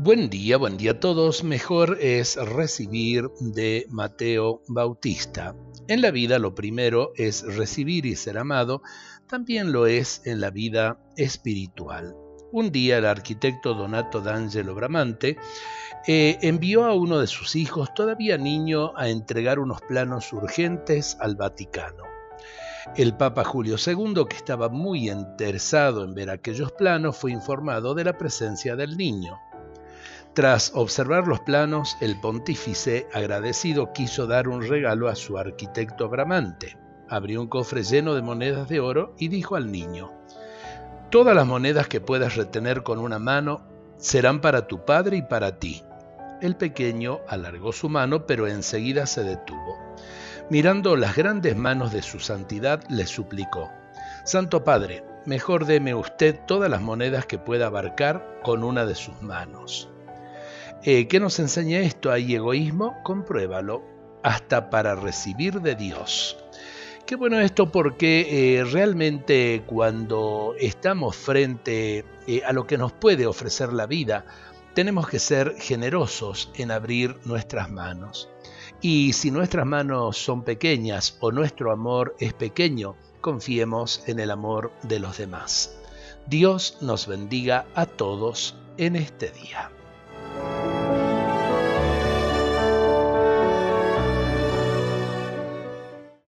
Buen día, buen día a todos. Mejor es recibir de Mateo Bautista. En la vida lo primero es recibir y ser amado, también lo es en la vida espiritual. Un día el arquitecto Donato d'Angelo Bramante eh, envió a uno de sus hijos, todavía niño, a entregar unos planos urgentes al Vaticano. El Papa Julio II, que estaba muy interesado en ver aquellos planos, fue informado de la presencia del niño. Tras observar los planos, el pontífice, agradecido, quiso dar un regalo a su arquitecto Bramante. Abrió un cofre lleno de monedas de oro y dijo al niño, Todas las monedas que puedas retener con una mano serán para tu padre y para ti. El pequeño alargó su mano, pero enseguida se detuvo. Mirando las grandes manos de su santidad, le suplicó, Santo Padre, mejor deme usted todas las monedas que pueda abarcar con una de sus manos. Eh, ¿Qué nos enseña esto? ¿Hay egoísmo? Compruébalo, hasta para recibir de Dios. Qué bueno esto porque eh, realmente cuando estamos frente eh, a lo que nos puede ofrecer la vida, tenemos que ser generosos en abrir nuestras manos. Y si nuestras manos son pequeñas o nuestro amor es pequeño, confiemos en el amor de los demás. Dios nos bendiga a todos en este día.